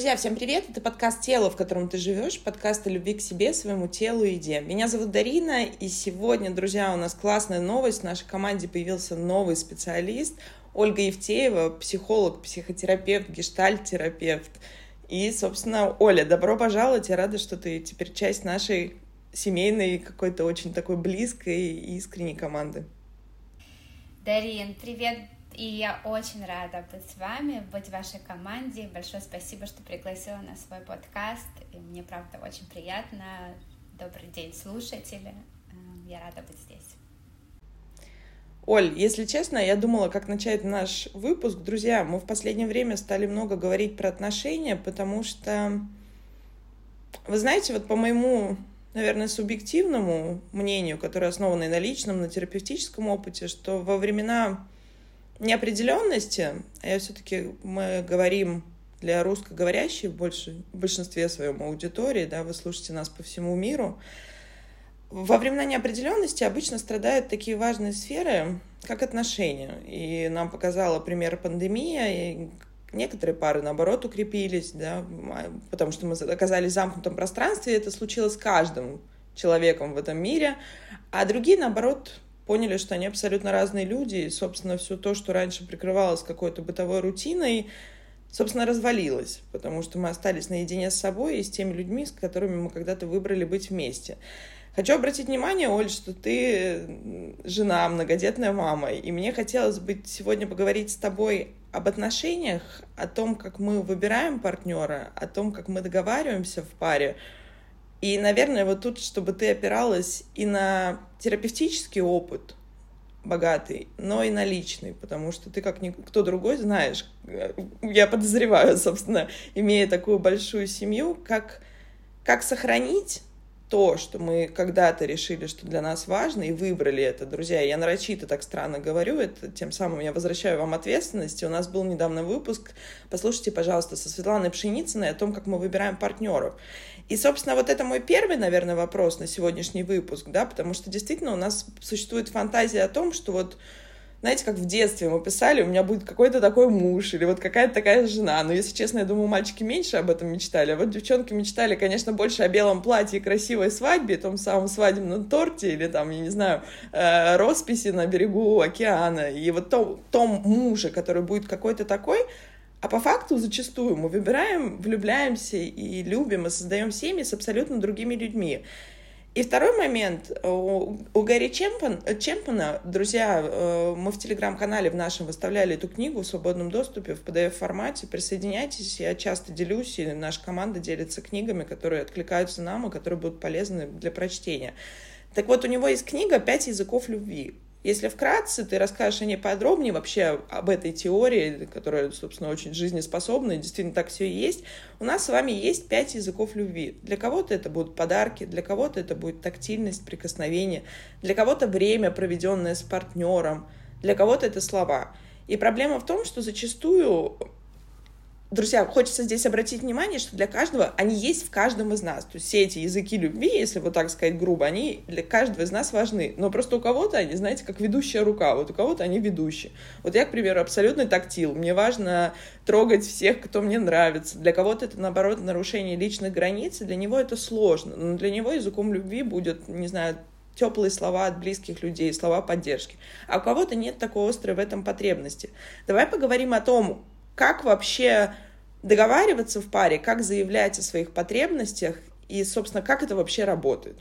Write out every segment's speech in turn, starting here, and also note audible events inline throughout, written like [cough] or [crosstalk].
Друзья, всем привет! Это подкаст «Тело, в котором ты живешь», подкаст о любви к себе, своему телу и еде. Меня зовут Дарина, и сегодня, друзья, у нас классная новость. В нашей команде появился новый специалист, Ольга Евтеева, психолог, психотерапевт, гештальт-терапевт. И, собственно, Оля, добро пожаловать. Я рада, что ты теперь часть нашей семейной, какой-то очень такой близкой и искренней команды. Дарин, привет, и я очень рада быть с вами, быть в вашей команде. Большое спасибо, что пригласила на свой подкаст. И мне, правда, очень приятно. Добрый день, слушатели. Эм, я рада быть здесь. Оль, если честно, я думала, как начать наш выпуск. Друзья, мы в последнее время стали много говорить про отношения, потому что, вы знаете, вот по моему, наверное, субъективному мнению, которое основано на личном, на терапевтическом опыте, что во времена неопределенности, а я все-таки мы говорим для русскоговорящей больше, в большинстве своем аудитории, да, вы слушаете нас по всему миру, во времена неопределенности обычно страдают такие важные сферы, как отношения. И нам показала пример пандемия, и некоторые пары, наоборот, укрепились, да, потому что мы оказались в замкнутом пространстве, и это случилось с каждым человеком в этом мире, а другие, наоборот, поняли, что они абсолютно разные люди, и, собственно, все то, что раньше прикрывалось какой-то бытовой рутиной, собственно, развалилось, потому что мы остались наедине с собой и с теми людьми, с которыми мы когда-то выбрали быть вместе. Хочу обратить внимание, Оль, что ты жена, многодетная мама, и мне хотелось бы сегодня поговорить с тобой об отношениях, о том, как мы выбираем партнера, о том, как мы договариваемся в паре, и, наверное, вот тут, чтобы ты опиралась и на терапевтический опыт богатый, но и на личный, потому что ты как никто другой знаешь, э, я подозреваю, [laughs] собственно, имея такую большую семью, как, как сохранить то, что мы когда-то решили, что для нас важно, и выбрали это, друзья. Я нарочито так странно говорю, это тем самым я возвращаю вам ответственность. У нас был недавно выпуск, послушайте, пожалуйста, со Светланой Пшеницыной о том, как мы выбираем партнеров. И, собственно, вот это мой первый, наверное, вопрос на сегодняшний выпуск, да, потому что действительно у нас существует фантазия о том, что вот знаете, как в детстве мы писали, у меня будет какой-то такой муж или вот какая-то такая жена. Но, если честно, я думаю, мальчики меньше об этом мечтали. А вот девчонки мечтали, конечно, больше о белом платье и красивой свадьбе, том самом свадебном торте или там, я не знаю, э, росписи на берегу океана. И вот том, том муже, который будет какой-то такой, а по факту зачастую мы выбираем, влюбляемся и любим, и создаем семьи с абсолютно другими людьми. И второй момент. У, у Гарри Чемпон, Чемпона, друзья, э, мы в телеграм-канале в нашем выставляли эту книгу в свободном доступе в PDF-формате. Присоединяйтесь, я часто делюсь, и наша команда делится книгами, которые откликаются нам и которые будут полезны для прочтения. Так вот, у него есть книга «Пять языков любви». Если вкратце ты расскажешь о ней подробнее, вообще об этой теории, которая, собственно, очень жизнеспособна, и действительно так все и есть, у нас с вами есть пять языков любви. Для кого-то это будут подарки, для кого-то это будет тактильность, прикосновение, для кого-то время, проведенное с партнером, для кого-то это слова. И проблема в том, что зачастую Друзья, хочется здесь обратить внимание, что для каждого они есть в каждом из нас. То есть все эти языки любви, если вот так сказать грубо, они для каждого из нас важны. Но просто у кого-то они, знаете, как ведущая рука, вот у кого-то они ведущие. Вот я, к примеру, абсолютно тактил. Мне важно трогать всех, кто мне нравится. Для кого-то это, наоборот, нарушение личных границ, и для него это сложно. Но для него языком любви будет, не знаю, теплые слова от близких людей, слова поддержки. А у кого-то нет такой острой в этом потребности. Давай поговорим о том, как вообще договариваться в паре, как заявлять о своих потребностях и, собственно, как это вообще работает.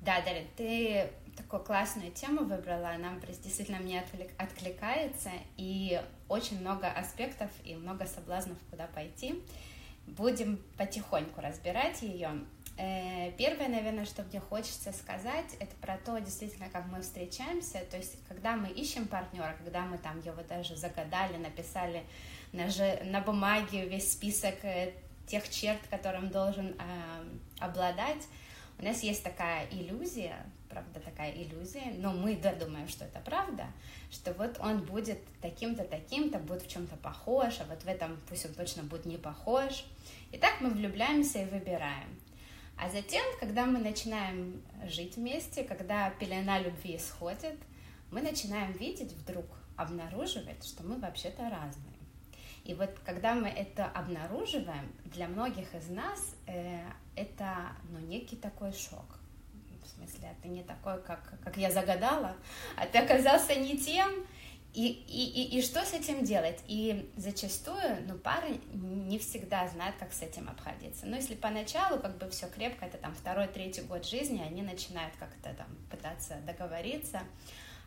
Да, Дарья, ты такую классную тему выбрала, она действительно мне откликается, и очень много аспектов и много соблазнов, куда пойти. Будем потихоньку разбирать ее. Э, первое, наверное, что мне хочется сказать, это про то, действительно, как мы встречаемся. То есть, когда мы ищем партнера, когда мы там его даже загадали, написали на, же, на бумаге весь список э, тех черт, которым должен э, обладать, у нас есть такая иллюзия, правда, такая иллюзия, но мы да, думаем, что это правда, что вот он будет таким-то, таким-то, будет в чем-то похож, а вот в этом пусть он точно будет не похож. И так мы влюбляемся и выбираем. А затем, когда мы начинаем жить вместе, когда пелена любви сходит, мы начинаем видеть вдруг, обнаруживать, что мы вообще-то разные. И вот когда мы это обнаруживаем, для многих из нас э, это ну, некий такой шок. В смысле, это не такой, как, как я загадала, а ты оказался не тем, и, и, и, и что с этим делать? И зачастую, ну, пары не всегда знают, как с этим обходиться. Но если поначалу как бы все крепко, это там второй, третий год жизни, они начинают как-то там пытаться договориться,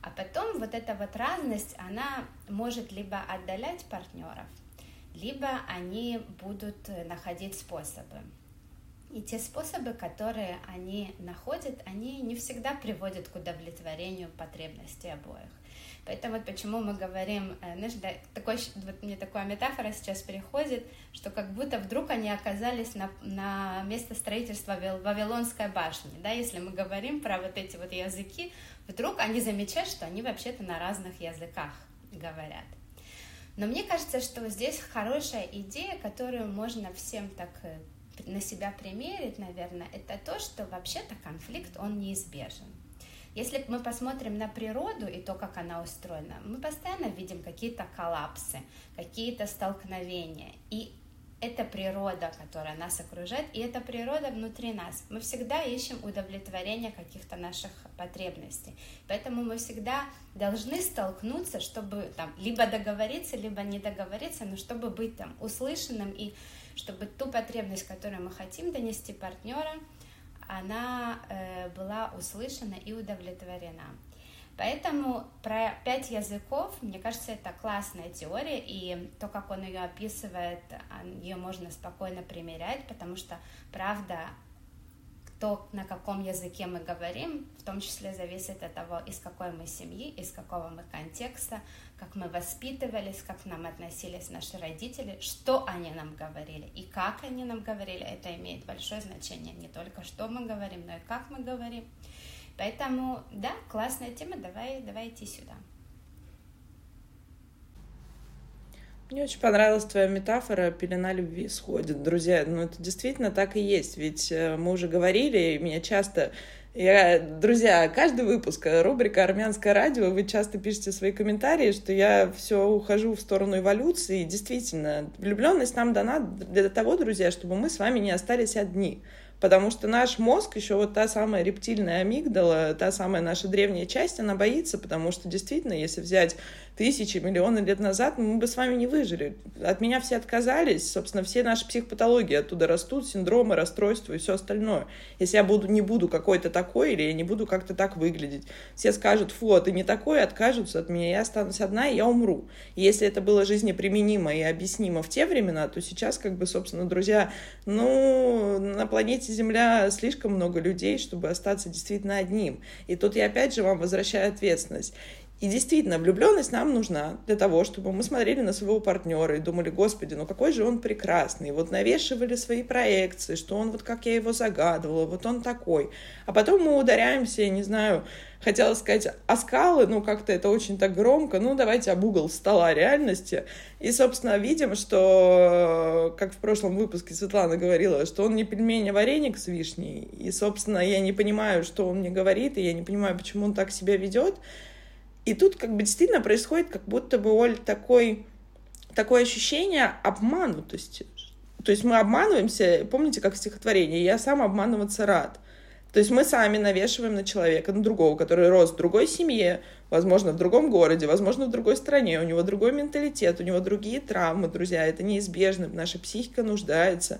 а потом вот эта вот разность, она может либо отдалять партнеров, либо они будут находить способы. И те способы, которые они находят, они не всегда приводят к удовлетворению потребностей обоих. Поэтому вот почему мы говорим, э, знаешь, да, такой, вот мне такая метафора сейчас переходит, что как будто вдруг они оказались на, на место строительства Вавилонской башни, да, если мы говорим про вот эти вот языки, вдруг они замечают, что они вообще-то на разных языках говорят. Но мне кажется, что здесь хорошая идея, которую можно всем так э, на себя примерить, наверное, это то, что вообще-то конфликт, он неизбежен. Если мы посмотрим на природу и то, как она устроена, мы постоянно видим какие-то коллапсы, какие-то столкновения. И это природа, которая нас окружает, и это природа внутри нас. Мы всегда ищем удовлетворение каких-то наших потребностей. Поэтому мы всегда должны столкнуться, чтобы там либо договориться, либо не договориться, но чтобы быть там услышанным и чтобы ту потребность, которую мы хотим донести партнера, она э, была услышана и удовлетворена. Поэтому про пять языков, мне кажется, это классная теория, и то, как он ее описывает, ее можно спокойно примерять, потому что, правда, то, на каком языке мы говорим, в том числе зависит от того, из какой мы семьи, из какого мы контекста, как мы воспитывались, как к нам относились наши родители, что они нам говорили и как они нам говорили. Это имеет большое значение. Не только что мы говорим, но и как мы говорим. Поэтому, да, классная тема, давай, давай идти сюда. Мне очень понравилась твоя метафора «пелена любви сходит». Друзья, ну это действительно так и есть, ведь э, мы уже говорили, и меня часто я, друзья, каждый выпуск э, рубрика «Армянское радио», вы часто пишете свои комментарии, что я все ухожу в сторону эволюции. Действительно, влюбленность нам дана для того, друзья, чтобы мы с вами не остались одни. Потому что наш мозг, еще вот та самая рептильная амигдала, та самая наша древняя часть, она боится, потому что действительно, если взять тысячи, миллионы лет назад, мы бы с вами не выжили. От меня все отказались, собственно, все наши психопатологии оттуда растут, синдромы, расстройства и все остальное. Если я буду, не буду какой-то такой, или я не буду как-то так выглядеть, все скажут, фу, а ты не такой, откажутся от меня, я останусь одна, и я умру. И если это было жизнеприменимо и объяснимо в те времена, то сейчас, как бы, собственно, друзья, ну, на планете Земля слишком много людей, чтобы остаться действительно одним. И тут я опять же вам возвращаю ответственность. И действительно, влюбленность нам нужна для того, чтобы мы смотрели на своего партнера и думали, господи, ну какой же он прекрасный. И вот навешивали свои проекции, что он вот как я его загадывала, вот он такой. А потом мы ударяемся, не знаю, хотела сказать о скалы, ну как-то это очень так громко, ну давайте об угол стола реальности. И, собственно, видим, что, как в прошлом выпуске Светлана говорила, что он не пельмень, а вареник с вишней. И, собственно, я не понимаю, что он мне говорит, и я не понимаю, почему он так себя ведет. И тут как бы действительно происходит как будто бы, Оль, такой, такое ощущение обманутости. То есть мы обманываемся, помните, как стихотворение, я сам обманываться рад. То есть мы сами навешиваем на человека, на другого, который рос в другой семье, возможно, в другом городе, возможно, в другой стране, у него другой менталитет, у него другие травмы, друзья, это неизбежно, наша психика нуждается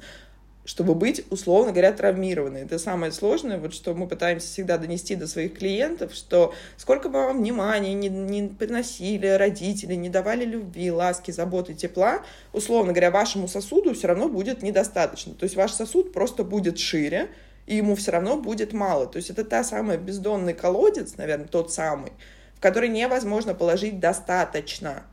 чтобы быть, условно говоря, травмированной. Это самое сложное, вот что мы пытаемся всегда донести до своих клиентов, что сколько бы вам внимания не, не приносили родители, не давали любви, ласки, заботы, тепла, условно говоря, вашему сосуду все равно будет недостаточно. То есть ваш сосуд просто будет шире, и ему все равно будет мало. То есть это та самая бездонный колодец, наверное, тот самый, в который невозможно положить достаточно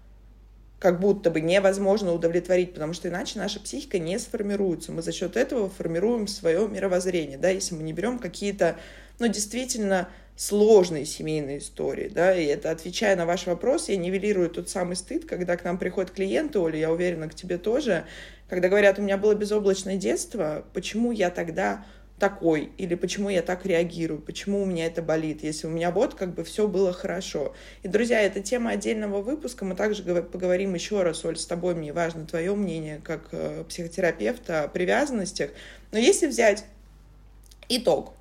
как будто бы невозможно удовлетворить, потому что иначе наша психика не сформируется. Мы за счет этого формируем свое мировоззрение, да, если мы не берем какие-то, ну, действительно сложные семейные истории, да, и это, отвечая на ваш вопрос, я нивелирую тот самый стыд, когда к нам приходят клиенты, Оля, я уверена, к тебе тоже, когда говорят, у меня было безоблачное детство, почему я тогда такой, или почему я так реагирую, почему у меня это болит, если у меня вот как бы все было хорошо. И, друзья, это тема отдельного выпуска, мы также поговорим еще раз, Оль, с тобой, мне важно твое мнение как э, психотерапевта о привязанностях. Но если взять итог,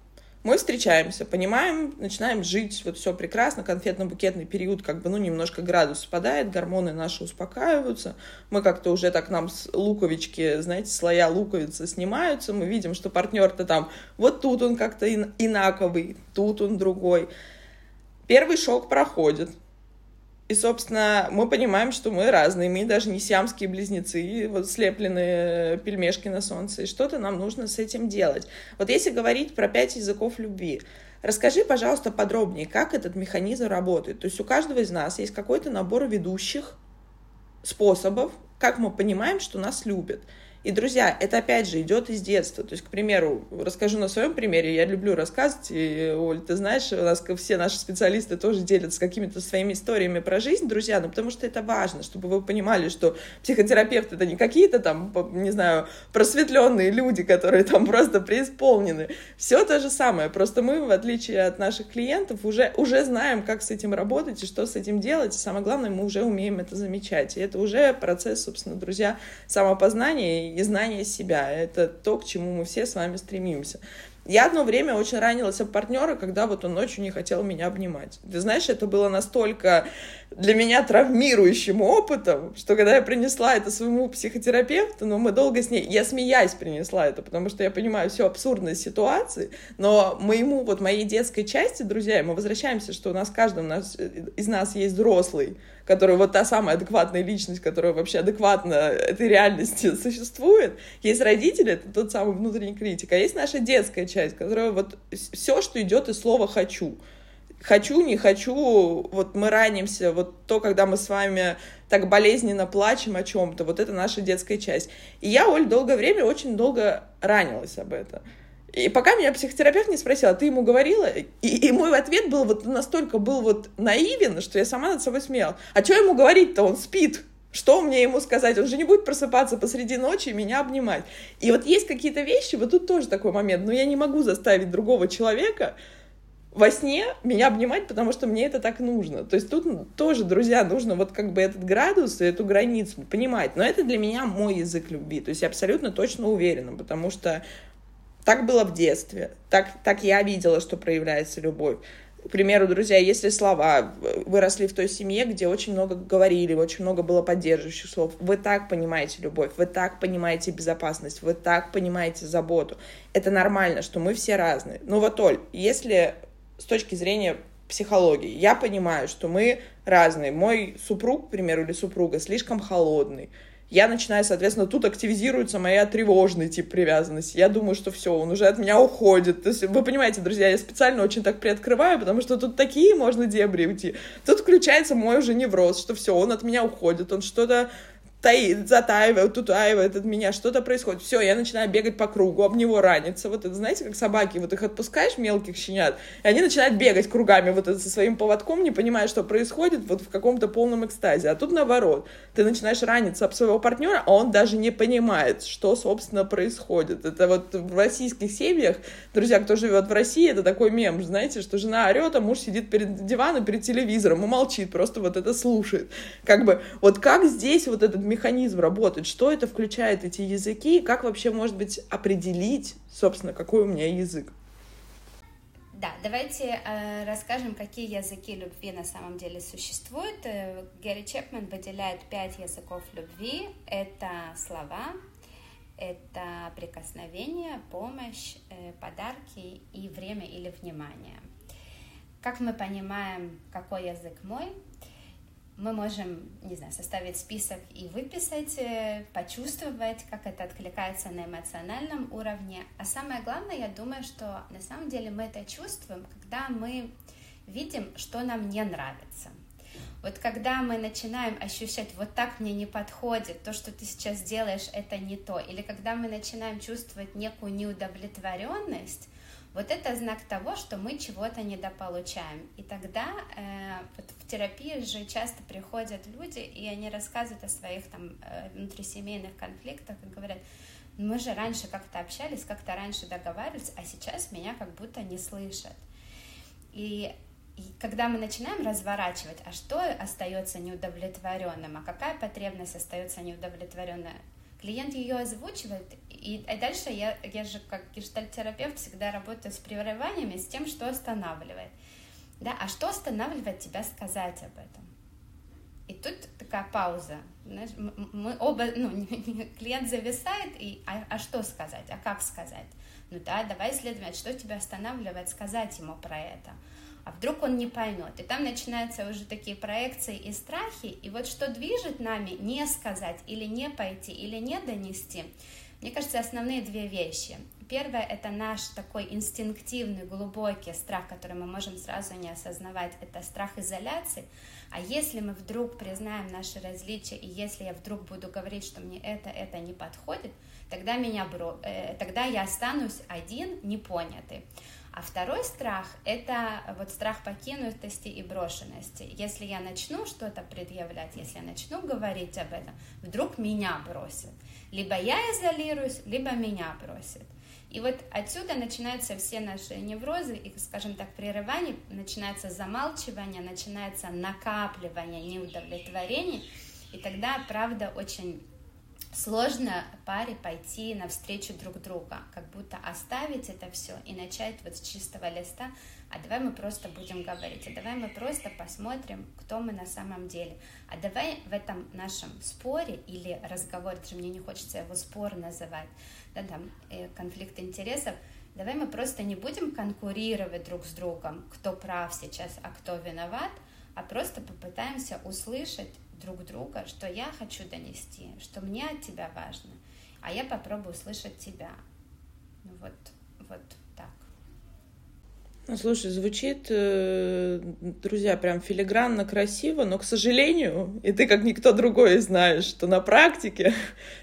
мы встречаемся, понимаем, начинаем жить, вот все прекрасно, конфетно-букетный период, как бы, ну, немножко градус спадает, гормоны наши успокаиваются, мы как-то уже так нам с луковички, знаете, слоя луковицы снимаются, мы видим, что партнер-то там, вот тут он как-то инаковый, тут он другой. Первый шок проходит, и, собственно, мы понимаем, что мы разные, мы даже не сиамские близнецы, вот слепленные пельмешки на солнце, и что-то нам нужно с этим делать. Вот если говорить про пять языков любви, расскажи, пожалуйста, подробнее, как этот механизм работает. То есть у каждого из нас есть какой-то набор ведущих способов, как мы понимаем, что нас любят. И, друзья, это опять же идет из детства. То есть, к примеру, расскажу на своем примере, я люблю рассказывать, и, Оль, ты знаешь, у нас все наши специалисты тоже делятся какими-то своими историями про жизнь, друзья, ну потому что это важно, чтобы вы понимали, что психотерапевты это не какие-то там, не знаю, просветленные люди, которые там просто преисполнены. Все то же самое, просто мы, в отличие от наших клиентов, уже, уже знаем, как с этим работать и что с этим делать, и самое главное, мы уже умеем это замечать. И это уже процесс, собственно, друзья, самопознания и знание себя. Это то, к чему мы все с вами стремимся. Я одно время очень ранилась об партнера, когда вот он ночью не хотел меня обнимать. Ты знаешь, это было настолько для меня травмирующим опытом, что когда я принесла это своему психотерапевту, ну, мы долго с ней, я смеясь принесла это, потому что я понимаю всю абсурдность ситуации, но моему, вот моей детской части, друзья, мы возвращаемся, что у нас каждом нас, из нас есть взрослый, который вот та самая адекватная личность, которая вообще адекватно этой реальности существует. Есть родители, это тот самый внутренний критик, а есть наша детская часть, которая вот все, что идет из слова «хочу» хочу, не хочу, вот мы ранимся, вот то, когда мы с вами так болезненно плачем о чем-то, вот это наша детская часть. И я, Оль, долгое время, очень долго ранилась об этом. И пока меня психотерапевт не спросила, ты ему говорила? И, и мой ответ был вот настолько был вот наивен, что я сама над собой смеялась. А что ему говорить-то? Он спит. Что мне ему сказать? Он же не будет просыпаться посреди ночи и меня обнимать. И вот есть какие-то вещи, вот тут тоже такой момент, но я не могу заставить другого человека во сне меня обнимать, потому что мне это так нужно. То есть тут тоже, друзья, нужно вот как бы этот градус и эту границу понимать. Но это для меня мой язык любви. То есть я абсолютно точно уверена, потому что так было в детстве, так, так я видела, что проявляется любовь. К примеру, друзья, если слова выросли в той семье, где очень много говорили, очень много было поддерживающих слов, вы так понимаете любовь, вы так понимаете безопасность, вы так понимаете заботу. Это нормально, что мы все разные. Ну вот, Оль, если с точки зрения психологии, я понимаю, что мы разные. Мой супруг, к примеру, или супруга слишком холодный, я начинаю, соответственно, тут активизируется моя тревожный тип привязанности. Я думаю, что все, он уже от меня уходит. То есть, вы понимаете, друзья, я специально очень так приоткрываю, потому что тут такие можно дебри уйти. Тут включается мой уже невроз, что все, он от меня уходит, он что-то таит, затаивает, утаивает от меня, что-то происходит. Все, я начинаю бегать по кругу, об него раниться. Вот это, знаете, как собаки, вот их отпускаешь, мелких щенят, и они начинают бегать кругами вот это со своим поводком, не понимая, что происходит, вот в каком-то полном экстазе. А тут наоборот, ты начинаешь раниться об своего партнера, а он даже не понимает, что, собственно, происходит. Это вот в российских семьях, друзья, кто живет в России, это такой мем, знаете, что жена орет, а муж сидит перед диваном, перед телевизором и молчит, просто вот это слушает. Как бы, вот как здесь вот этот механизм работает, что это включает эти языки, и как вообще, может быть, определить, собственно, какой у меня язык. Да, давайте э, расскажем, какие языки любви на самом деле существуют. Э, Гэри Чепмен выделяет пять языков любви. Это слова, это прикосновение, помощь, э, подарки и время или внимание. Как мы понимаем, какой язык мой? Мы можем, не знаю, составить список и выписать, э, почувствовать, как это откликается на эмоциональном уровне. А самое главное, я думаю, что на самом деле мы это чувствуем, когда мы видим, что нам не нравится. Вот когда мы начинаем ощущать, вот так мне не подходит, то, что ты сейчас делаешь, это не то, или когда мы начинаем чувствовать некую неудовлетворенность, вот это знак того, что мы чего-то недополучаем. И тогда э, вот в терапии же часто приходят люди, и они рассказывают о своих там э, внутрисемейных конфликтах и говорят, Мы же раньше как-то общались, как-то раньше договаривались, а сейчас меня как будто не слышат. И, и когда мы начинаем разворачивать, а что остается неудовлетворенным, а какая потребность остается неудовлетворенной, клиент ее озвучивает, и, и дальше я, я же как гештальтерапевт всегда работаю с прерываниями, с тем, что останавливает. Да, а что останавливает тебя сказать об этом? И тут такая пауза. Знаешь, мы оба, [laughs] ну, клиент зависает, и а, а что сказать, а как сказать? Ну да, давай исследовать, что тебя останавливает сказать ему про это. А вдруг он не поймет. И там начинаются уже такие проекции и страхи. И вот что движет нами не сказать или не пойти, или не донести, мне кажется, основные две вещи. Первое — это наш такой инстинктивный, глубокий страх, который мы можем сразу не осознавать. Это страх изоляции. А если мы вдруг признаем наши различия, и если я вдруг буду говорить, что мне это, это не подходит, тогда, меня э, тогда я останусь один, непонятый. А второй страх — это вот страх покинутости и брошенности. Если я начну что-то предъявлять, если я начну говорить об этом, вдруг меня бросят. Либо я изолируюсь, либо меня бросят. И вот отсюда начинаются все наши неврозы, и, скажем так, прерывание, начинается замалчивание, начинается накапливание неудовлетворений, и тогда, правда, очень сложно паре пойти навстречу друг друга, как будто оставить это все и начать вот с чистого листа, а давай мы просто будем говорить, а давай мы просто посмотрим, кто мы на самом деле, а давай в этом нашем споре или разговоре, даже мне не хочется его спор называть, да, там, э, конфликт интересов, давай мы просто не будем конкурировать друг с другом, кто прав сейчас, а кто виноват, а просто попытаемся услышать друг друга, что я хочу донести, что мне от тебя важно, а я попробую услышать тебя. Ну вот, вот ну, слушай, звучит, э, друзья, прям филигранно красиво, но, к сожалению, и ты как никто другой знаешь, что на практике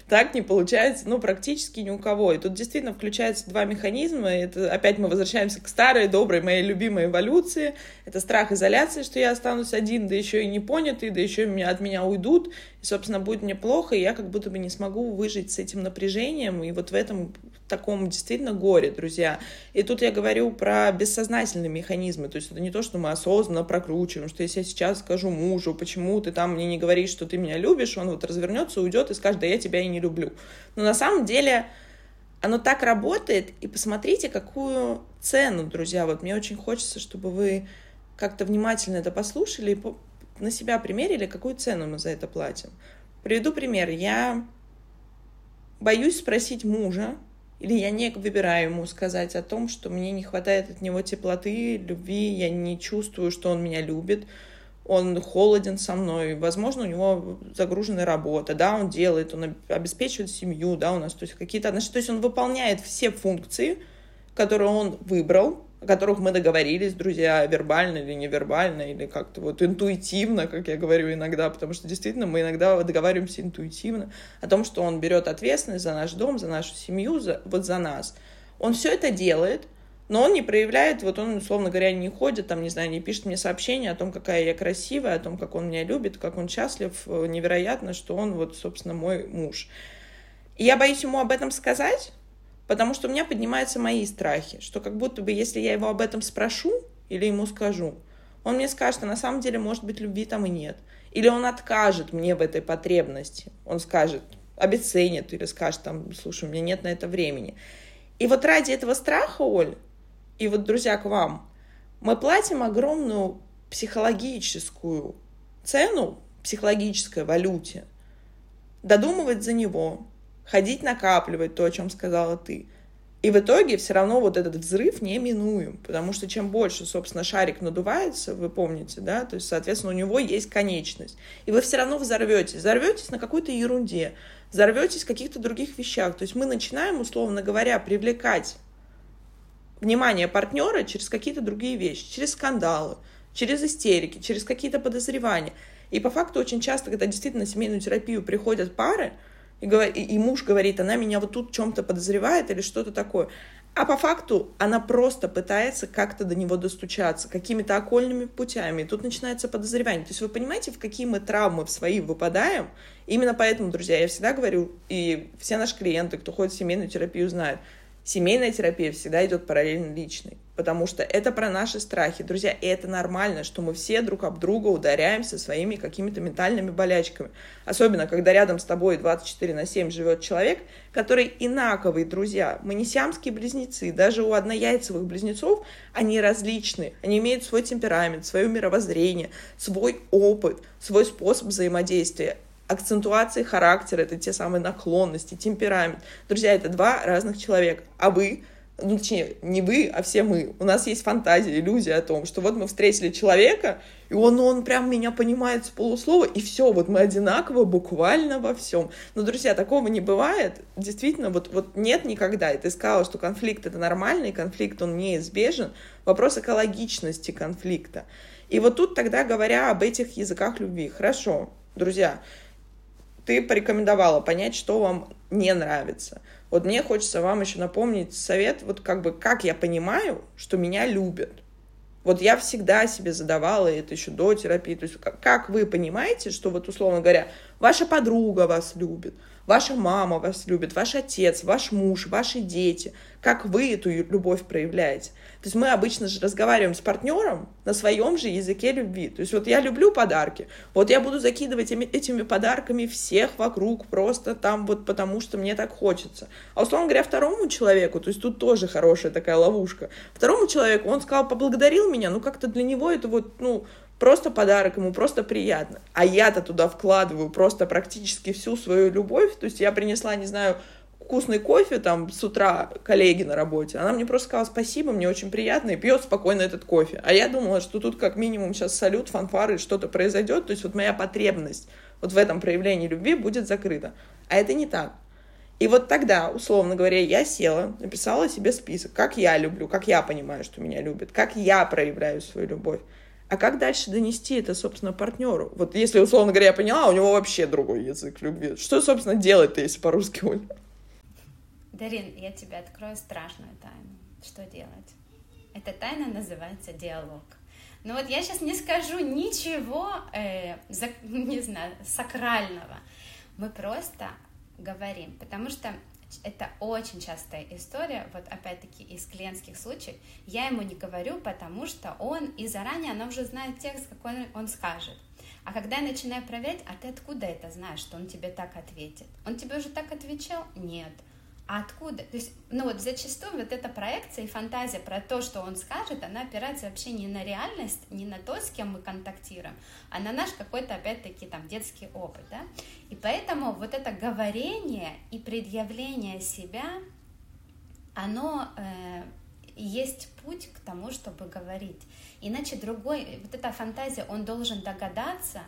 так не получается, ну, практически ни у кого. И тут действительно включаются два механизма. Это опять мы возвращаемся к старой, доброй, моей любимой эволюции. Это страх изоляции, что я останусь один, да еще и не понятый, да еще и от меня уйдут. И, собственно, будет мне плохо, и я как будто бы не смогу выжить с этим напряжением. И вот в этом таком действительно горе, друзья. И тут я говорю про бессознательные механизмы, то есть это не то, что мы осознанно прокручиваем, что если я сейчас скажу мужу, почему ты там мне не говоришь, что ты меня любишь, он вот развернется, уйдет и скажет, да я тебя и не люблю. Но на самом деле оно так работает, и посмотрите, какую цену, друзья, вот мне очень хочется, чтобы вы как-то внимательно это послушали и на себя примерили, какую цену мы за это платим. Приведу пример. Я боюсь спросить мужа, или я не выбираю ему сказать о том, что мне не хватает от него теплоты, любви, я не чувствую, что он меня любит, он холоден со мной, возможно, у него загруженная работа, да, он делает, он обеспечивает семью, да, у нас, то есть какие-то отношения, то есть он выполняет все функции, которые он выбрал, о которых мы договорились, друзья, вербально или невербально, или как-то вот интуитивно, как я говорю иногда, потому что действительно мы иногда договариваемся интуитивно о том, что он берет ответственность за наш дом, за нашу семью, за, вот за нас. Он все это делает, но он не проявляет, вот он, условно говоря, не ходит, там, не знаю, не пишет мне сообщения о том, какая я красивая, о том, как он меня любит, как он счастлив, невероятно, что он вот, собственно, мой муж. И я боюсь ему об этом сказать, Потому что у меня поднимаются мои страхи, что как будто бы, если я его об этом спрошу или ему скажу, он мне скажет, а на самом деле, может быть, любви там и нет. Или он откажет мне в этой потребности. Он скажет, обесценит или скажет, там, слушай, у меня нет на это времени. И вот ради этого страха, Оль, и вот, друзья, к вам, мы платим огромную психологическую цену, психологической валюте, додумывать за него, ходить накапливать то, о чем сказала ты. И в итоге все равно вот этот взрыв не минуем, потому что чем больше, собственно, шарик надувается, вы помните, да, то есть, соответственно, у него есть конечность. И вы все равно взорветесь. Взорветесь на какой-то ерунде, взорветесь в каких-то других вещах. То есть мы начинаем, условно говоря, привлекать внимание партнера через какие-то другие вещи, через скандалы, через истерики, через какие-то подозревания. И по факту очень часто, когда действительно на семейную терапию приходят пары, и, говор... и муж говорит, она меня вот тут чем-то подозревает или что-то такое. А по факту она просто пытается как-то до него достучаться какими-то окольными путями. И тут начинается подозревание. То есть вы понимаете, в какие мы травмы в свои выпадаем? Именно поэтому, друзья, я всегда говорю, и все наши клиенты, кто ходит в семейную терапию, знают, семейная терапия всегда идет параллельно личной потому что это про наши страхи. Друзья, и это нормально, что мы все друг об друга ударяемся своими какими-то ментальными болячками. Особенно, когда рядом с тобой 24 на 7 живет человек, который инаковый, друзья. Мы не сиамские близнецы, даже у однояйцевых близнецов они различны. Они имеют свой темперамент, свое мировоззрение, свой опыт, свой способ взаимодействия акцентуации характера, это те самые наклонности, темперамент. Друзья, это два разных человека. А вы ну, точнее, не вы, а все мы. У нас есть фантазия, иллюзия о том, что вот мы встретили человека, и он, он прям меня понимает с полуслова, и все, вот мы одинаковы буквально во всем. Но, друзья, такого не бывает. Действительно, вот, вот нет никогда. И ты сказала, что конфликт — это нормальный, конфликт, он неизбежен. Вопрос экологичности конфликта. И вот тут тогда, говоря об этих языках любви, хорошо, друзья, ты порекомендовала понять, что вам не нравится — вот мне хочется вам еще напомнить совет, вот как бы, как я понимаю, что меня любят. Вот я всегда себе задавала это еще до терапии. То есть как, как вы понимаете, что вот, условно говоря, ваша подруга вас любит, ваша мама вас любит, ваш отец, ваш муж, ваши дети, как вы эту любовь проявляете. То есть мы обычно же разговариваем с партнером на своем же языке любви. То есть вот я люблю подарки, вот я буду закидывать этими подарками всех вокруг просто там вот потому, что мне так хочется. А условно говоря, второму человеку, то есть тут тоже хорошая такая ловушка, второму человеку он сказал, поблагодарил меня, ну как-то для него это вот, ну, просто подарок, ему просто приятно. А я-то туда вкладываю просто практически всю свою любовь. То есть я принесла, не знаю, вкусный кофе там с утра коллеги на работе. Она мне просто сказала спасибо, мне очень приятно, и пьет спокойно этот кофе. А я думала, что тут как минимум сейчас салют, фанфары, что-то произойдет. То есть вот моя потребность вот в этом проявлении любви будет закрыта. А это не так. И вот тогда, условно говоря, я села, написала себе список, как я люблю, как я понимаю, что меня любят, как я проявляю свою любовь. А как дальше донести это, собственно, партнеру? Вот если, условно говоря, я поняла, у него вообще другой язык любви. Что, собственно, делать-то, если по-русски, Оля? Дарин, я тебе открою страшную тайну. Что делать? Эта тайна называется диалог. Но вот я сейчас не скажу ничего, э, за, [laughs] не знаю, сакрального. Мы просто говорим, потому что это очень частая история, вот опять-таки из клиентских случаев. Я ему не говорю, потому что он и заранее, она уже знает текст, какой он скажет. А когда я начинаю проверять, а ты откуда это знаешь, что он тебе так ответит? Он тебе уже так отвечал? Нет. Откуда? То есть, ну вот зачастую вот эта проекция и фантазия про то, что он скажет, она опирается вообще не на реальность, не на то, с кем мы контактируем, а на наш какой-то, опять-таки, там, детский опыт, да? И поэтому вот это говорение и предъявление себя, оно э, есть путь к тому, чтобы говорить. Иначе другой, вот эта фантазия, он должен догадаться,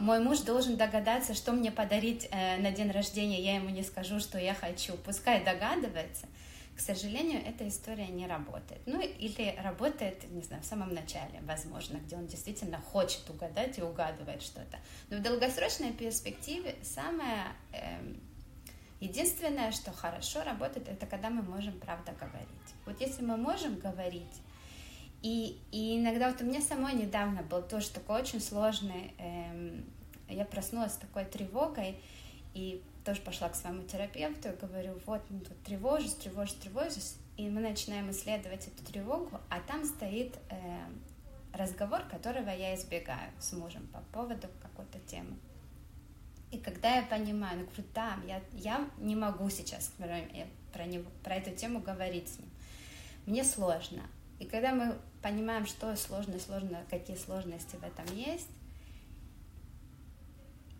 мой муж должен догадаться, что мне подарить э, на день рождения, я ему не скажу, что я хочу, пускай догадывается. К сожалению, эта история не работает. Ну или работает, не знаю, в самом начале, возможно, где он действительно хочет угадать и угадывает что-то. Но в долгосрочной перспективе самое э, единственное, что хорошо работает, это когда мы можем правда говорить. Вот если мы можем говорить, и, и иногда вот у меня самой недавно был тоже такой очень сложный, эм, я проснулась с такой тревогой, и тоже пошла к своему терапевту и говорю, вот, ну, тут тревожусь, тревожусь, тревожусь, и мы начинаем исследовать эту тревогу, а там стоит э, разговор, которого я избегаю с мужем по поводу какой-то темы. И когда я понимаю, ну, говорю, да, я, я не могу сейчас про, про, него, про эту тему говорить с ним, мне сложно. И когда мы понимаем, что сложно, сложно, какие сложности в этом есть.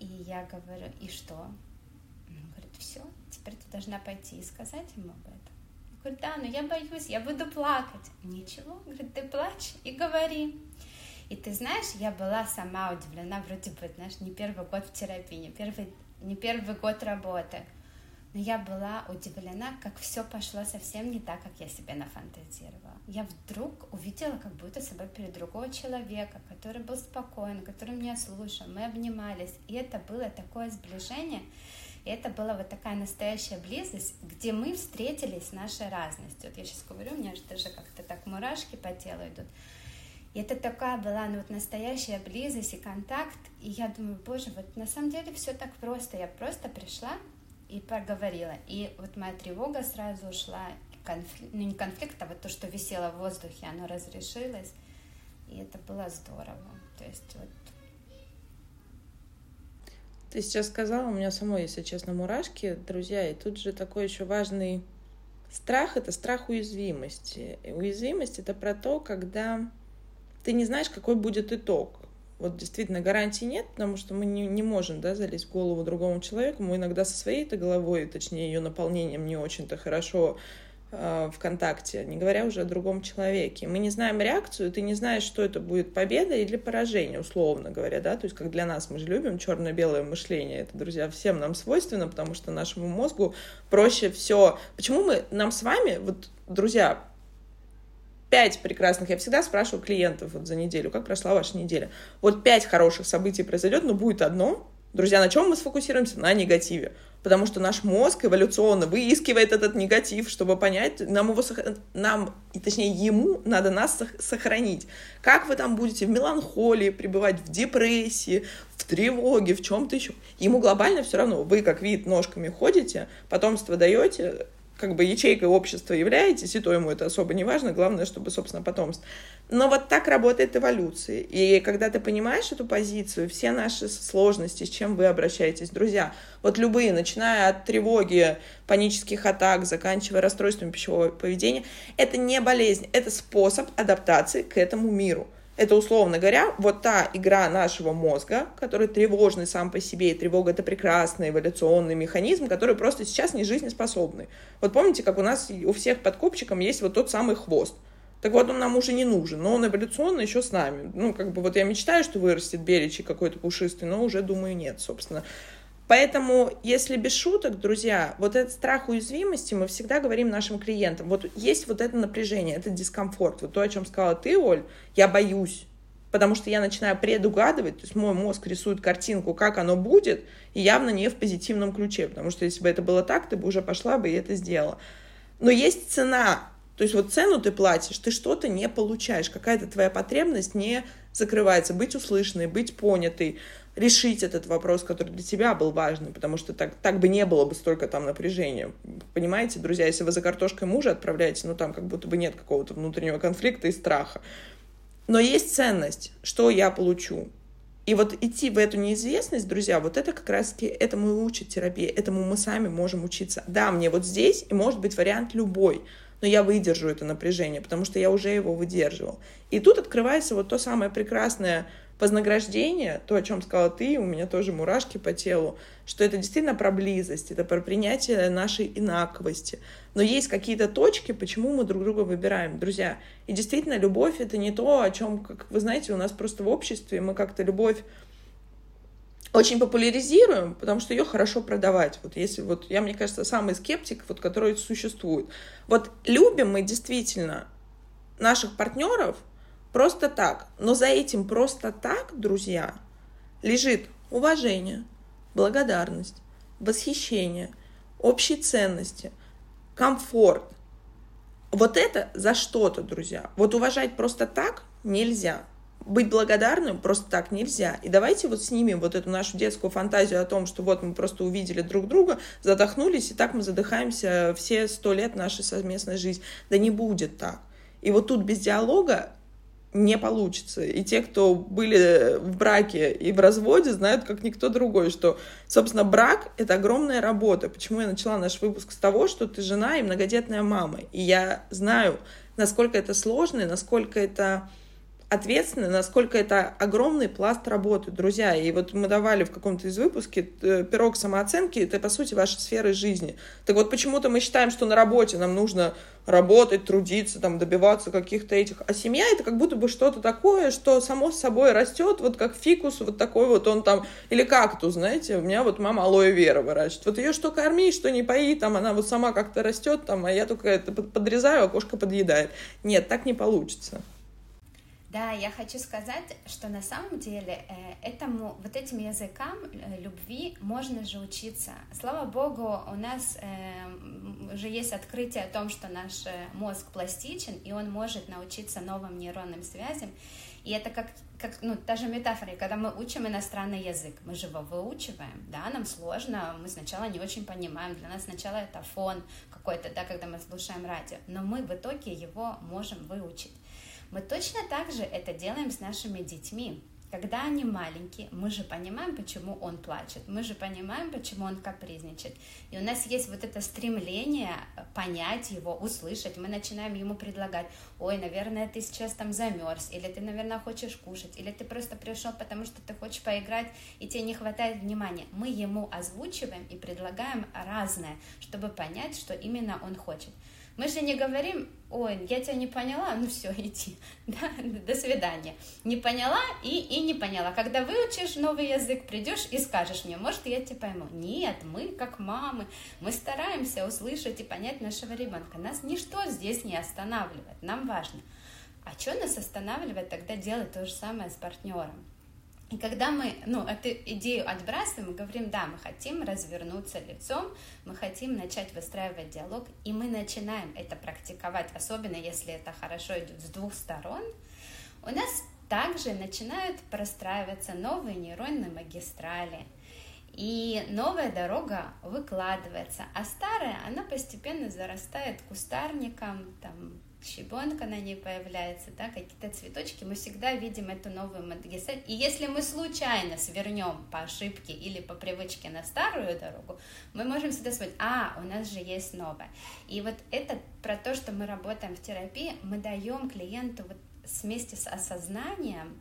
И я говорю, и что? Он говорит, все, теперь ты должна пойти и сказать ему об этом. Я говорю, да, но я боюсь, я буду плакать. Ничего, говорит, ты плачь и говори. И ты знаешь, я была сама удивлена, вроде бы, знаешь, не первый год в терапии, не первый, не первый год работы. Но я была удивлена, как все пошло совсем не так, как я себе нафантазировала. Я вдруг увидела как будто собой перед другого человека, который был спокоен, который меня слушал, мы обнимались. И это было такое сближение, И это была вот такая настоящая близость, где мы встретились с нашей разностью. Вот я сейчас говорю, у меня же даже как-то так мурашки по телу идут. И это такая была ну, вот настоящая близость и контакт. И я думаю, боже, вот на самом деле все так просто. Я просто пришла и поговорила. И вот моя тревога сразу ушла. Конфликт, ну не конфликт, а вот то, что висело в воздухе, оно разрешилось. И это было здорово. То есть вот ты сейчас сказала, у меня самой, если честно, мурашки, друзья, и тут же такой еще важный страх — это страх уязвимости. И уязвимость — это про то, когда ты не знаешь, какой будет итог. Вот действительно гарантий нет, потому что мы не, не можем да, залезть в голову другому человеку. Мы иногда со своей-то головой, точнее ее наполнением не очень-то хорошо э, в контакте, не говоря уже о другом человеке. Мы не знаем реакцию, ты не знаешь, что это будет победа или поражение, условно говоря, да, то есть как для нас мы же любим черно-белое мышление, это, друзья, всем нам свойственно, потому что нашему мозгу проще все. Почему мы, нам с вами, вот, друзья, пять прекрасных, я всегда спрашиваю клиентов вот за неделю, как прошла ваша неделя. Вот пять хороших событий произойдет, но будет одно. Друзья, на чем мы сфокусируемся? На негативе. Потому что наш мозг эволюционно выискивает этот негатив, чтобы понять, нам его, нам, и точнее ему надо нас сохранить. Как вы там будете в меланхолии пребывать, в депрессии, в тревоге, в чем-то еще. Ему глобально все равно. Вы как вид ножками ходите, потомство даете, как бы ячейкой общества являетесь, и то ему это особо не важно, главное, чтобы, собственно, потомство. Но вот так работает эволюция. И когда ты понимаешь эту позицию, все наши сложности, с чем вы обращаетесь, друзья, вот любые, начиная от тревоги, панических атак, заканчивая расстройством пищевого поведения, это не болезнь, это способ адаптации к этому миру. Это, условно говоря, вот та игра нашего мозга, который тревожный сам по себе, и тревога — это прекрасный эволюционный механизм, который просто сейчас не жизнеспособный. Вот помните, как у нас у всех под копчиком есть вот тот самый хвост. Так вот, он нам уже не нужен, но он эволюционно еще с нами. Ну, как бы вот я мечтаю, что вырастет беречь какой-то пушистый, но уже думаю, нет, собственно. Поэтому, если без шуток, друзья, вот этот страх уязвимости мы всегда говорим нашим клиентам. Вот есть вот это напряжение, это дискомфорт. Вот то, о чем сказала ты, Оль, я боюсь. Потому что я начинаю предугадывать, то есть мой мозг рисует картинку, как оно будет, и явно не в позитивном ключе. Потому что если бы это было так, ты бы уже пошла бы и это сделала. Но есть цена. То есть вот цену ты платишь, ты что-то не получаешь, какая-то твоя потребность не закрывается, быть услышанной, быть понятой решить этот вопрос, который для тебя был важный, потому что так, так бы не было бы столько там напряжения. Понимаете, друзья, если вы за картошкой мужа отправляете, ну там как будто бы нет какого-то внутреннего конфликта и страха. Но есть ценность, что я получу. И вот идти в эту неизвестность, друзья, вот это как раз-таки, этому и учит терапия, этому мы сами можем учиться. Да, мне вот здесь, и может быть вариант любой, но я выдержу это напряжение, потому что я уже его выдерживал. И тут открывается вот то самое прекрасное вознаграждение, то, о чем сказала ты, у меня тоже мурашки по телу, что это действительно про близость, это про принятие нашей инаковости. Но есть какие-то точки, почему мы друг друга выбираем, друзья. И действительно, любовь — это не то, о чем, как вы знаете, у нас просто в обществе мы как-то любовь очень популяризируем, потому что ее хорошо продавать. Вот если вот я, мне кажется, самый скептик, вот, который существует. Вот любим мы действительно наших партнеров — Просто так. Но за этим просто так, друзья, лежит уважение, благодарность, восхищение, общие ценности, комфорт. Вот это за что-то, друзья. Вот уважать просто так нельзя. Быть благодарным просто так нельзя. И давайте вот снимем вот эту нашу детскую фантазию о том, что вот мы просто увидели друг друга, задохнулись, и так мы задыхаемся все сто лет нашей совместной жизни. Да не будет так. И вот тут без диалога не получится. И те, кто были в браке и в разводе, знают, как никто другой, что, собственно, брак — это огромная работа. Почему я начала наш выпуск с того, что ты жена и многодетная мама. И я знаю, насколько это сложно, и насколько это ответственны, насколько это огромный пласт работы, друзья. И вот мы давали в каком-то из выпусков э, пирог самооценки, это, по сути, ваша сфера жизни. Так вот, почему-то мы считаем, что на работе нам нужно работать, трудиться, там, добиваться каких-то этих. А семья — это как будто бы что-то такое, что само собой растет, вот как фикус, вот такой вот он там, или кактус, знаете, у меня вот мама алоэ вера выращивает. Вот ее что корми, что не пои, там она вот сама как-то растет, там, а я только это подрезаю, а кошка подъедает. Нет, так не получится. Да, я хочу сказать, что на самом деле э, этому, вот этим языкам э, любви можно же учиться. Слава богу, у нас э, уже есть открытие о том, что наш мозг пластичен, и он может научиться новым нейронным связям. И это как, как ну, та же метафора, когда мы учим иностранный язык, мы же его выучиваем, да, нам сложно, мы сначала не очень понимаем, для нас сначала это фон какой-то, да, когда мы слушаем радио, но мы в итоге его можем выучить. Мы точно так же это делаем с нашими детьми. Когда они маленькие, мы же понимаем, почему он плачет, мы же понимаем, почему он капризничает. И у нас есть вот это стремление понять его, услышать. Мы начинаем ему предлагать, ой, наверное, ты сейчас там замерз, или ты, наверное, хочешь кушать, или ты просто пришел, потому что ты хочешь поиграть, и тебе не хватает внимания. Мы ему озвучиваем и предлагаем разное, чтобы понять, что именно он хочет. Мы же не говорим, ой, я тебя не поняла, ну все, [laughs] иди, да, до свидания. Не поняла и, и не поняла. Когда выучишь новый язык, придешь и скажешь мне, может, я тебя пойму. Нет, мы, как мамы, мы стараемся услышать и понять нашего ребенка. Нас ничто здесь не останавливает, нам важно. А что нас останавливает тогда делать то же самое с партнером? И когда мы ну, эту идею отбрасываем, мы говорим, да, мы хотим развернуться лицом, мы хотим начать выстраивать диалог, и мы начинаем это практиковать, особенно если это хорошо идет с двух сторон, у нас также начинают простраиваться новые нейронные магистрали, и новая дорога выкладывается, а старая, она постепенно зарастает кустарником, там, щебенка на ней появляется, да, какие-то цветочки, мы всегда видим эту новую магистраль. И если мы случайно свернем по ошибке или по привычке на старую дорогу, мы можем всегда смотреть, а, у нас же есть новая. И вот это про то, что мы работаем в терапии, мы даем клиенту вот вместе с осознанием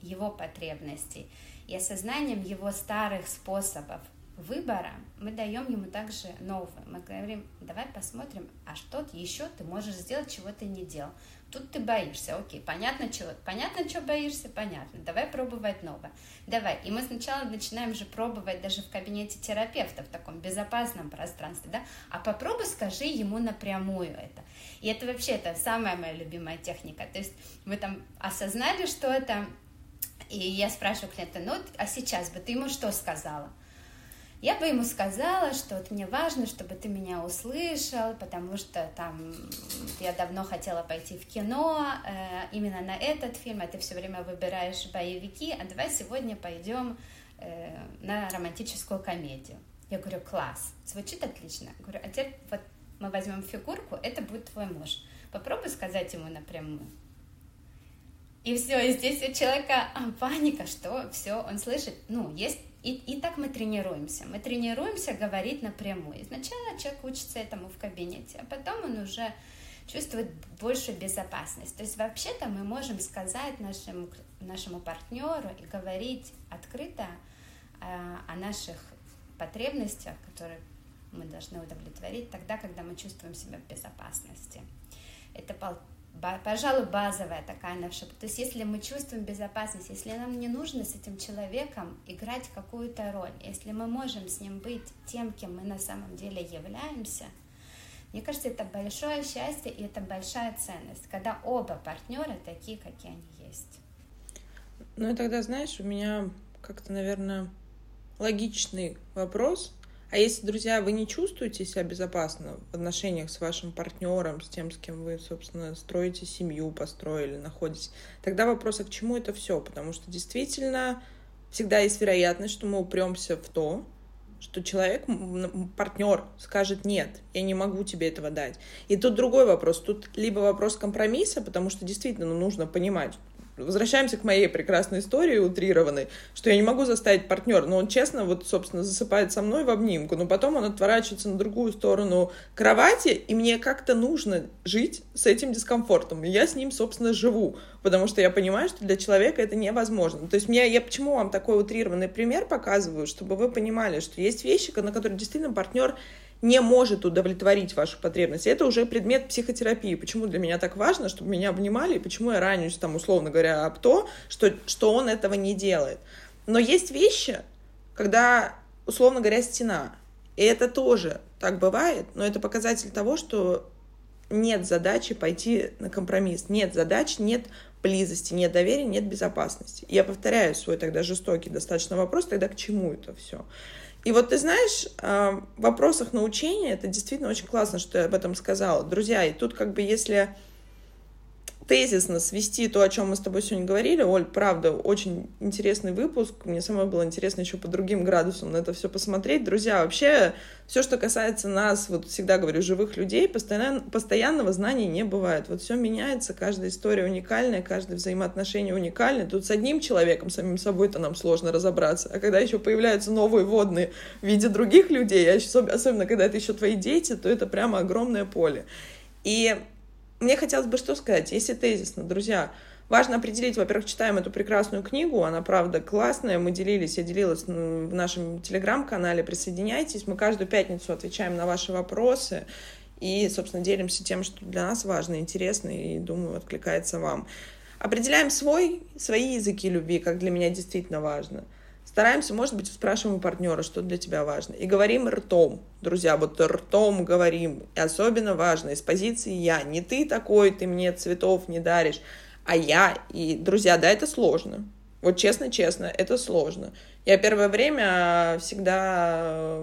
его потребностей и осознанием его старых способов выбора мы даем ему также новое. Мы говорим, давай посмотрим, а что еще ты можешь сделать, чего ты не делал. Тут ты боишься, окей, понятно, чего, понятно, что боишься, понятно, давай пробовать новое. Давай. И мы сначала начинаем же пробовать даже в кабинете терапевта, в таком безопасном пространстве, да, а попробуй скажи ему напрямую это. И это вообще, это самая моя любимая техника. То есть мы там осознали, что это, и я спрашиваю клиента, ну, а сейчас бы ты ему что сказала? Я бы ему сказала, что вот мне важно, чтобы ты меня услышал, потому что там я давно хотела пойти в кино э, именно на этот фильм, а ты все время выбираешь боевики, а давай сегодня пойдем э, на романтическую комедию. Я говорю, класс, звучит отлично. Я говорю, а теперь вот мы возьмем фигурку, это будет твой муж. Попробуй сказать ему напрямую. И все, и здесь у человека а, паника, что все, он слышит, ну, есть и, и так мы тренируемся. Мы тренируемся говорить напрямую. сначала человек учится этому в кабинете, а потом он уже чувствует большую безопасность. То есть вообще-то мы можем сказать нашему, нашему партнеру и говорить открыто о, о наших потребностях, которые мы должны удовлетворить тогда, когда мы чувствуем себя в безопасности. Это пожалуй, базовая такая наша. То есть, если мы чувствуем безопасность, если нам не нужно с этим человеком играть какую-то роль, если мы можем с ним быть тем, кем мы на самом деле являемся, мне кажется, это большое счастье и это большая ценность, когда оба партнера такие, какие они есть. Ну и тогда, знаешь, у меня как-то, наверное, логичный вопрос — а если, друзья, вы не чувствуете себя безопасно в отношениях с вашим партнером, с тем, с кем вы, собственно, строите семью, построили, находитесь, тогда вопрос, а к чему это все? Потому что действительно всегда есть вероятность, что мы упремся в то, что человек, партнер скажет нет, я не могу тебе этого дать. И тут другой вопрос. Тут либо вопрос компромисса, потому что действительно ну, нужно понимать, возвращаемся к моей прекрасной истории утрированной, что я не могу заставить партнера, но он честно вот, собственно, засыпает со мной в обнимку, но потом он отворачивается на другую сторону кровати, и мне как-то нужно жить с этим дискомфортом, и я с ним, собственно, живу, потому что я понимаю, что для человека это невозможно. То есть мне, я почему вам такой утрированный пример показываю, чтобы вы понимали, что есть вещи, на которые действительно партнер не может удовлетворить вашу потребность. Это уже предмет психотерапии. Почему для меня так важно, чтобы меня обнимали, и почему я ранюсь, там, условно говоря, об то, что, что он этого не делает. Но есть вещи, когда, условно говоря, стена. И это тоже так бывает, но это показатель того, что нет задачи пойти на компромисс, нет задач, нет близости, нет доверия, нет безопасности. Я повторяю свой тогда жестокий достаточно вопрос, тогда к чему это все? И вот ты знаешь, а, в вопросах научения это действительно очень классно, что я об этом сказала. Друзья, и тут как бы если тезисно свести то, о чем мы с тобой сегодня говорили. Оль, правда, очень интересный выпуск. Мне самой было интересно еще по другим градусам на это все посмотреть. Друзья, вообще, все, что касается нас, вот всегда говорю, живых людей, постоянно, постоянного знания не бывает. Вот все меняется, каждая история уникальная, каждое взаимоотношение уникальное. Тут с одним человеком, самим собой-то нам сложно разобраться. А когда еще появляются новые водные в виде других людей, особенно когда это еще твои дети, то это прямо огромное поле. И мне хотелось бы что сказать, если тезисно, друзья, важно определить, во-первых, читаем эту прекрасную книгу, она, правда, классная, мы делились, я делилась в нашем телеграм-канале, присоединяйтесь, мы каждую пятницу отвечаем на ваши вопросы и, собственно, делимся тем, что для нас важно, интересно и, думаю, откликается вам. Определяем свой, свои языки любви, как для меня действительно важно — Стараемся, может быть, спрашиваем у партнера, что для тебя важно. И говорим ртом. Друзья, вот ртом говорим. И особенно важно, из позиции я. Не ты такой, ты мне цветов не даришь, а я. И, друзья, да, это сложно. Вот честно-честно, это сложно. Я первое время всегда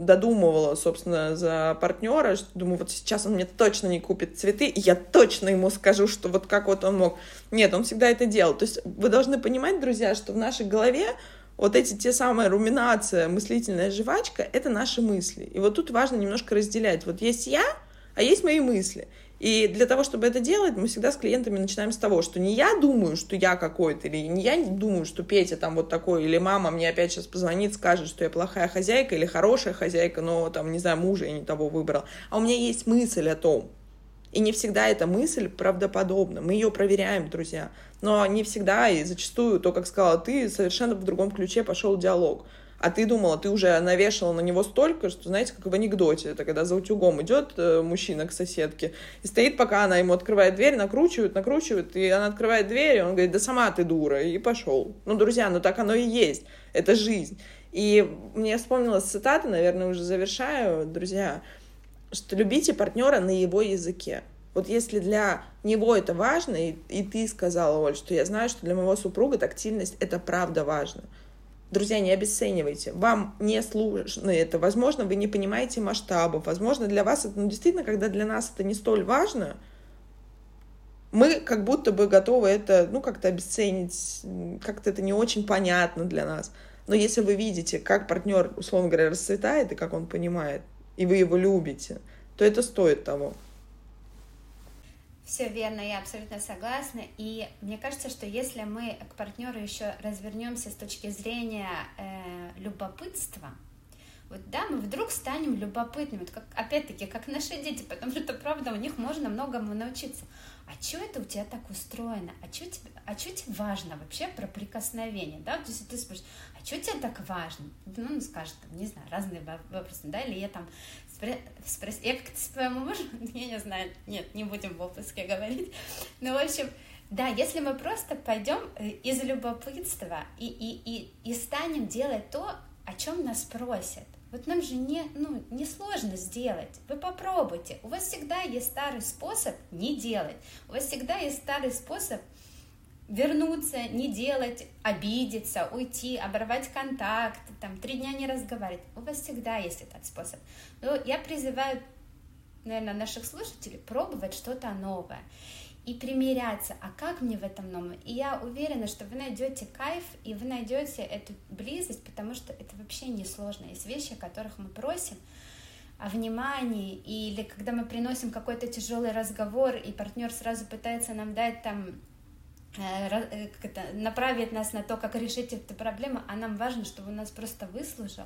додумывала, собственно, за партнера, что думаю, вот сейчас он мне точно не купит цветы, и я точно ему скажу, что вот как вот он мог. Нет, он всегда это делал. То есть вы должны понимать, друзья, что в нашей голове вот эти те самые руминация, мыслительная жвачка, это наши мысли. И вот тут важно немножко разделять. Вот есть я, а есть мои мысли. И для того, чтобы это делать, мы всегда с клиентами начинаем с того, что не я думаю, что я какой-то, или не я думаю, что Петя там вот такой, или мама мне опять сейчас позвонит, скажет, что я плохая хозяйка или хорошая хозяйка, но там, не знаю, мужа я не того выбрал. А у меня есть мысль о том. И не всегда эта мысль правдоподобна. Мы ее проверяем, друзья но не всегда и зачастую то, как сказала ты, совершенно в другом ключе пошел диалог. А ты думала, ты уже навешала на него столько, что, знаете, как в анекдоте, это когда за утюгом идет э, мужчина к соседке и стоит, пока она ему открывает дверь, накручивает, накручивает, и она открывает дверь, и он говорит, да сама ты дура, и пошел. Ну, друзья, ну так оно и есть, это жизнь. И мне вспомнилась цитата, наверное, уже завершаю, друзья, что любите партнера на его языке. Вот если для него это важно, и, и ты сказала, Оль, что я знаю, что для моего супруга тактильность — это правда важно. Друзья, не обесценивайте. Вам не сложно это. Возможно, вы не понимаете масштабов. Возможно, для вас это, ну, действительно, когда для нас это не столь важно, мы как будто бы готовы это, ну, как-то обесценить, как-то это не очень понятно для нас. Но если вы видите, как партнер, условно говоря, расцветает и как он понимает, и вы его любите, то это стоит того. Все верно, я абсолютно согласна. И мне кажется, что если мы к партнеру еще развернемся с точки зрения э, любопытства, вот да, мы вдруг станем любопытными, вот как, опять-таки, как наши дети, потому что, правда, у них можно многому научиться. А что это у тебя так устроено? А что тебе, а что тебе важно вообще про прикосновение, да? То есть ты спрашиваешь, а что тебе так важно? Ну, он скажет, там, не знаю, разные вопросы, да, или я там спросить, я как-то своему мужу, [laughs] я не знаю, нет, не будем в выпуске говорить, ну, в общем, да, если мы просто пойдем э, из любопытства и, и, и, и станем делать то, о чем нас просят, вот нам же не, ну, не сложно сделать. Вы попробуйте. У вас всегда есть старый способ не делать. У вас всегда есть старый способ вернуться, не делать, обидеться, уйти, оборвать контакт, там, три дня не разговаривать. У вас всегда есть этот способ. Но я призываю, наверное, наших слушателей пробовать что-то новое и примиряться, а как мне в этом новом? И я уверена, что вы найдете кайф, и вы найдете эту близость, потому что это вообще не сложно. Есть вещи, о которых мы просим, о внимании, или когда мы приносим какой-то тяжелый разговор, и партнер сразу пытается нам дать там это, направит нас на то, как решить эту проблему, а нам важно, чтобы он нас просто выслушал.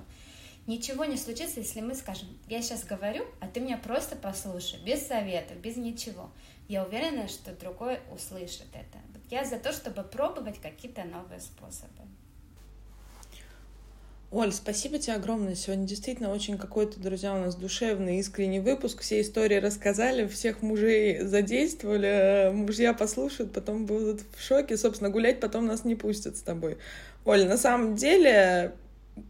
Ничего не случится, если мы скажем, я сейчас говорю, а ты меня просто послушай, без советов, без ничего. Я уверена, что другой услышит это. Я за то, чтобы пробовать какие-то новые способы. Оль, спасибо тебе огромное. Сегодня действительно очень какой-то, друзья, у нас душевный, искренний выпуск. Все истории рассказали, всех мужей задействовали. Мужья послушают, потом будут в шоке. Собственно, гулять потом нас не пустят с тобой. Оль, на самом деле,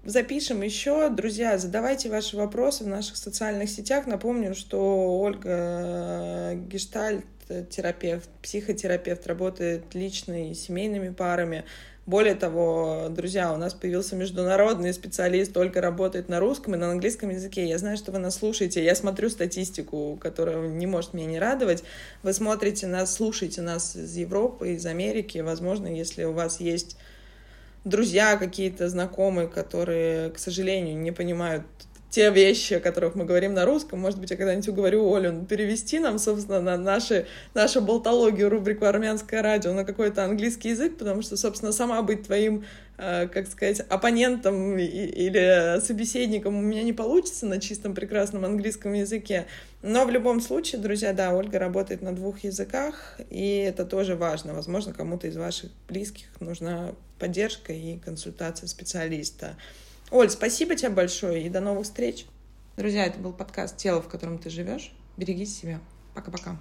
запишем еще. Друзья, задавайте ваши вопросы в наших социальных сетях. Напомню, что Ольга Гештальт терапевт, психотерапевт, работает лично и семейными парами. Более того, друзья, у нас появился международный специалист, только работает на русском и на английском языке. Я знаю, что вы нас слушаете. Я смотрю статистику, которая не может меня не радовать. Вы смотрите нас, слушаете нас из Европы, из Америки. Возможно, если у вас есть друзья какие-то знакомые, которые, к сожалению, не понимают те вещи, о которых мы говорим на русском. Может быть, я когда-нибудь уговорю Олю перевести нам, собственно, на наши, нашу болтологию, рубрику «Армянское радио» на какой-то английский язык, потому что, собственно, сама быть твоим, э, как сказать, оппонентом или собеседником у меня не получится на чистом прекрасном английском языке. Но в любом случае, друзья, да, Ольга работает на двух языках, и это тоже важно. Возможно, кому-то из ваших близких нужна поддержка и консультация специалиста. Оль, спасибо тебе большое и до новых встреч. Друзья, это был подкаст «Тело, в котором ты живешь». Берегите себя. Пока-пока.